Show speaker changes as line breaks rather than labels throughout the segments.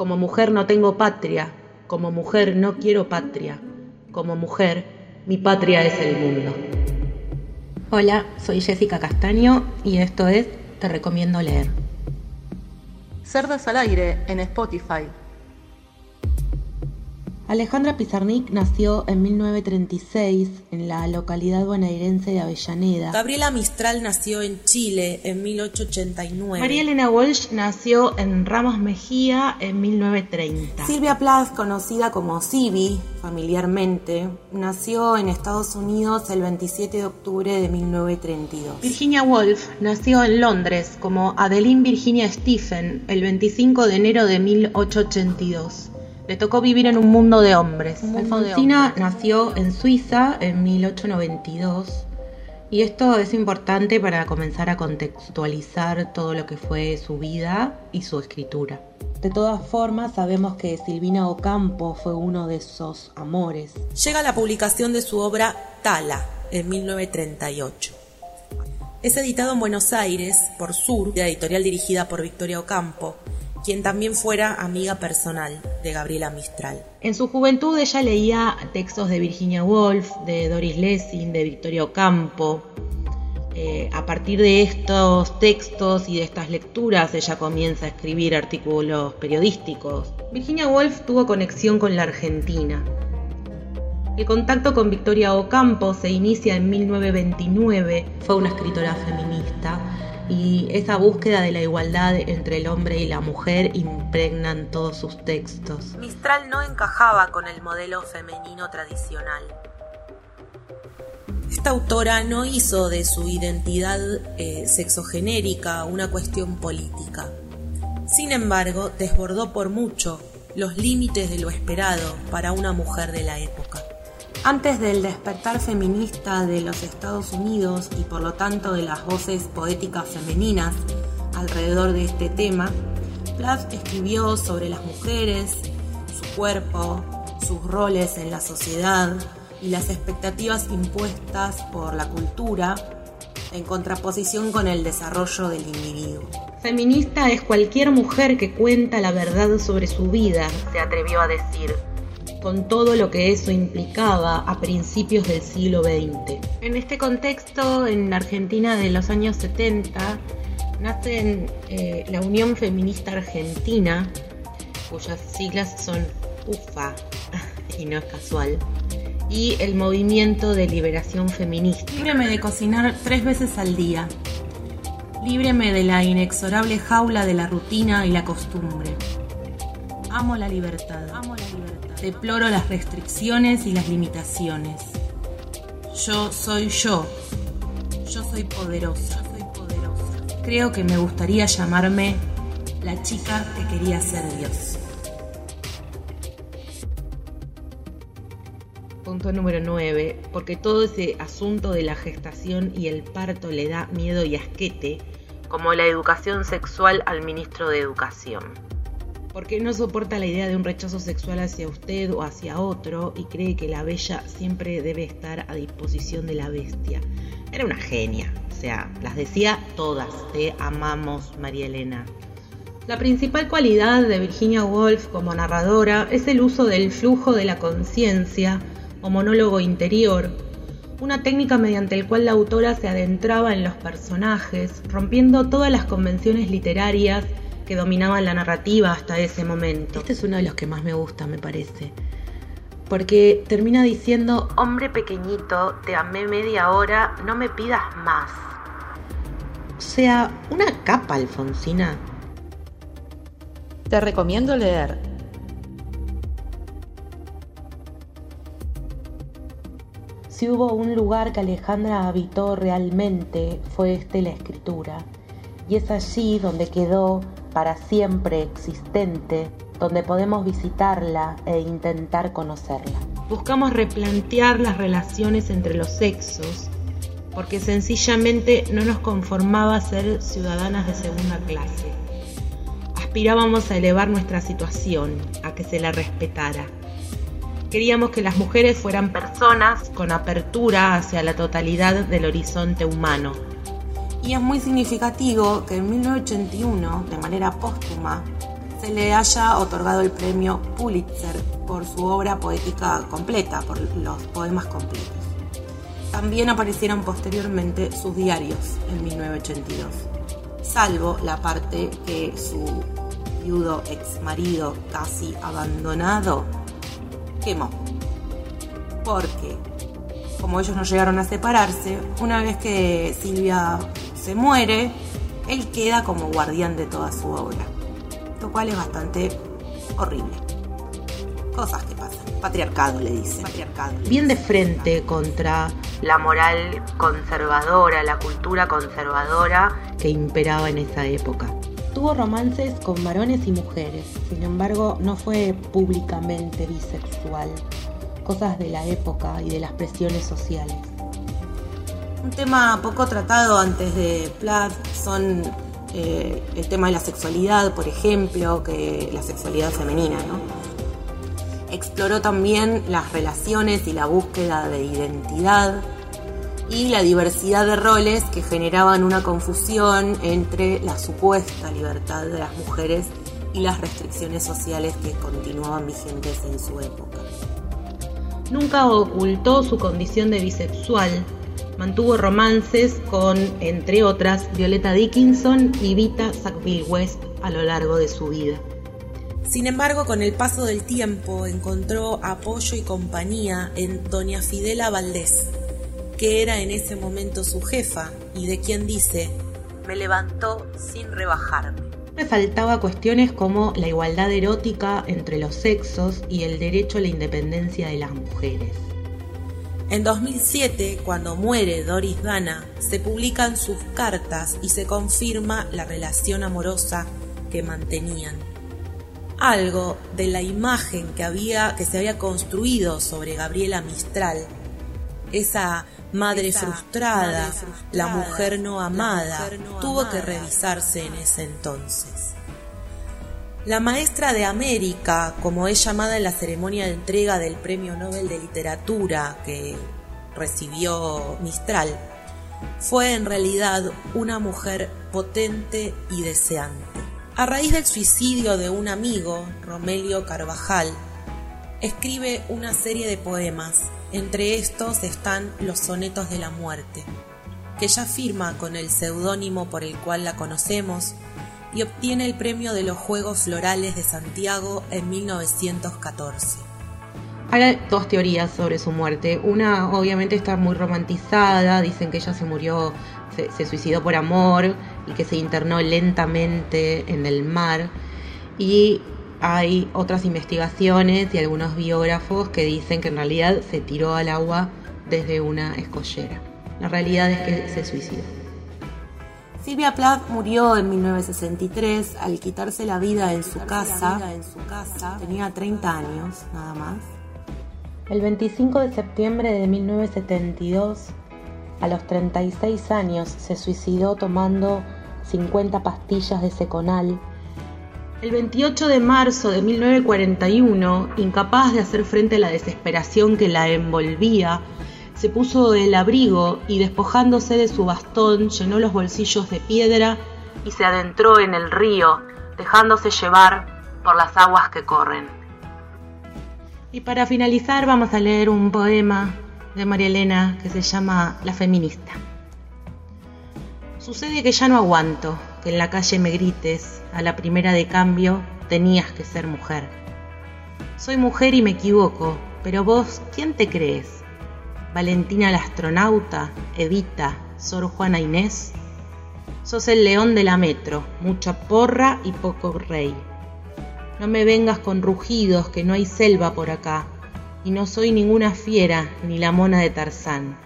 Como mujer no tengo patria, como mujer no quiero patria, como mujer mi patria es el mundo. Hola, soy Jessica Castaño y esto es Te recomiendo leer.
Cerdas al aire en Spotify.
Alejandra Pizarnik nació en 1936 en la localidad bonaerense de Avellaneda.
Gabriela Mistral nació en Chile en 1889.
María Elena Walsh nació en Ramos Mejía en 1930.
Silvia Plath, conocida como Sibi familiarmente, nació en Estados Unidos el 27 de octubre de 1932.
Virginia Woolf nació en Londres como Adeline Virginia Stephen el 25 de enero de 1882. Le tocó vivir en un mundo de hombres. Alfonsina nació en Suiza en 1892 y esto es importante para comenzar a contextualizar todo lo que fue su vida y su escritura. De todas formas, sabemos que Silvina Ocampo fue uno de esos amores.
Llega la publicación de su obra Tala en 1938. Es editado en Buenos Aires por Sur, la editorial dirigida por Victoria Ocampo, quien también fuera amiga personal de Gabriela Mistral.
En su juventud ella leía textos de Virginia Woolf, de Doris Lessing, de Victoria Ocampo. Eh, a partir de estos textos y de estas lecturas ella comienza a escribir artículos periodísticos. Virginia Woolf tuvo conexión con la Argentina. El contacto con Victoria Ocampo se inicia en 1929. Fue una escritora feminista y esa búsqueda de la igualdad entre el hombre y la mujer impregnan todos sus textos.
Mistral no encajaba con el modelo femenino tradicional. Esta autora no hizo de su identidad eh, sexogenérica una cuestión política. Sin embargo, desbordó por mucho los límites de lo esperado para una mujer de la época. Antes del despertar feminista de los Estados Unidos y por lo tanto de las voces poéticas femeninas alrededor de este tema, Plath escribió sobre las mujeres, su cuerpo, sus roles en la sociedad y las expectativas impuestas por la cultura en contraposición con el desarrollo del individuo.
Feminista es cualquier mujer que cuenta la verdad sobre su vida, se atrevió a decir con todo lo que eso implicaba a principios del siglo XX. En este contexto, en Argentina de los años 70, nace eh, la Unión Feminista Argentina, cuyas siglas son UFA, y no es casual, y el Movimiento de Liberación Feminista.
Líbreme de cocinar tres veces al día. Líbreme de la inexorable jaula de la rutina y la costumbre. Amo la libertad. Deploro las restricciones y las limitaciones. Yo soy yo. Yo soy poderosa. soy poderosa. Creo que me gustaría llamarme la chica que quería ser Dios.
Punto número 9. Porque todo ese asunto de la gestación y el parto le da miedo y asquete, como la educación sexual al ministro de Educación porque no soporta la idea de un rechazo sexual hacia usted o hacia otro y cree que la bella siempre debe estar a disposición de la bestia. Era una genia, o sea, las decía todas, te amamos María Elena. La principal cualidad de Virginia Woolf como narradora es el uso del flujo de la conciencia o monólogo interior, una técnica mediante el cual la autora se adentraba en los personajes, rompiendo todas las convenciones literarias que dominaban la narrativa hasta ese momento. Este es uno de los que más me gusta, me parece. Porque termina diciendo, hombre pequeñito, te amé media hora, no me pidas más. O sea, una capa, Alfonsina.
Te recomiendo leer.
Si hubo un lugar que Alejandra habitó realmente, fue este la escritura. Y es allí donde quedó para siempre existente, donde podemos visitarla e intentar conocerla. Buscamos replantear las relaciones entre los sexos, porque sencillamente no nos conformaba ser ciudadanas de segunda clase. Aspirábamos a elevar nuestra situación, a que se la respetara. Queríamos que las mujeres fueran personas con apertura hacia la totalidad del horizonte humano
y es muy significativo que en 1981, de manera póstuma, se le haya otorgado el premio Pulitzer por su obra poética completa, por los poemas completos. También aparecieron posteriormente sus diarios en 1982, salvo la parte que su viudo ex marido casi abandonado quemó. Porque, como ellos no llegaron a separarse, una vez que Silvia se muere, él queda como guardián de toda su obra, lo cual es bastante horrible. Cosas que pasan. Patriarcado le dice. Patriarcado.
Bien de frente contra la moral conservadora, la cultura conservadora que imperaba en esa época. Tuvo romances con varones y mujeres, sin embargo no fue públicamente bisexual, cosas de la época y de las presiones sociales.
Un tema poco tratado antes de Plath son eh, el tema de la sexualidad, por ejemplo, que la sexualidad femenina, ¿no? Exploró también las relaciones y la búsqueda de identidad y la diversidad de roles que generaban una confusión entre la supuesta libertad de las mujeres y las restricciones sociales que continuaban vigentes en su época.
Nunca ocultó su condición de bisexual, mantuvo romances con, entre otras, Violeta Dickinson y Vita Sackville West a lo largo de su vida.
Sin embargo, con el paso del tiempo encontró apoyo y compañía en doña Fidela Valdés, que era en ese momento su jefa y de quien dice, me levantó sin rebajarme.
Me faltaba cuestiones como la igualdad erótica entre los sexos y el derecho a la independencia de las mujeres.
En 2007, cuando muere Doris Dana, se publican sus cartas y se confirma la relación amorosa que mantenían. Algo de la imagen que, había, que se había construido sobre Gabriela Mistral, esa madre frustrada, la mujer no amada, tuvo que revisarse en ese entonces. La maestra de América, como es llamada en la ceremonia de entrega del Premio Nobel de Literatura que recibió Mistral, fue en realidad una mujer potente y deseante. A raíz del suicidio de un amigo, Romelio Carvajal, escribe una serie de poemas, entre estos están los sonetos de la muerte, que ella firma con el seudónimo por el cual la conocemos y obtiene el premio de los Juegos Florales de Santiago en 1914.
Hay dos teorías sobre su muerte. Una obviamente está muy romantizada, dicen que ella se murió, se, suicidó por amor y que se internó lentamente en el mar. Y hay otras investigaciones y algunos biógrafos que dicen que en realidad se tiró al agua desde una escollera. La realidad es que se suicidó.
Silvia Plath murió en 1963 al quitarse la vida en su casa. Tenía 30 años, nada más.
El 25 de septiembre de 1972, a los 36 años, se suicidó tomando 50 pastillas de seconal. El 28 de marzo de 1941, incapaz de hacer frente a la desesperación que la envolvía, se puso el abrigo y despojándose de su bastón llenó los bolsillos de piedra y se adentró en el río, dejándose llevar por las aguas que corren. Y para finalizar vamos a leer un poema de María Elena que se llama La feminista. Sucede que ya no aguanto que en la calle me grites, a la primera de cambio tenías que ser mujer. Soy mujer y me equivoco, pero vos, ¿quién te crees? Valentina la astronauta, Evita, Sor Juana Inés. Sos el león de la metro, mucha porra y poco rey. No me vengas con rugidos, que no hay selva por acá, y no soy ninguna fiera ni la mona de Tarzán.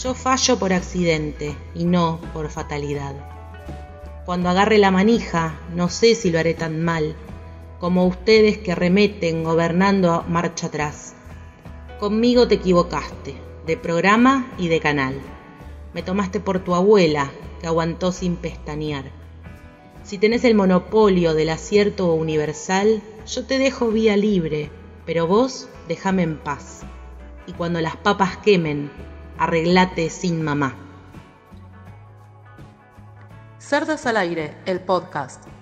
Yo fallo por accidente y no por fatalidad. Cuando agarre la manija, no sé si lo haré tan mal, como ustedes que remeten gobernando marcha atrás. Conmigo te equivocaste, de programa y de canal. Me tomaste por tu abuela, que aguantó sin pestañear. Si tenés el monopolio del acierto universal, yo te dejo vía libre, pero vos déjame en paz. Y cuando las papas quemen, arreglate sin mamá.
Cerdas al aire, el podcast.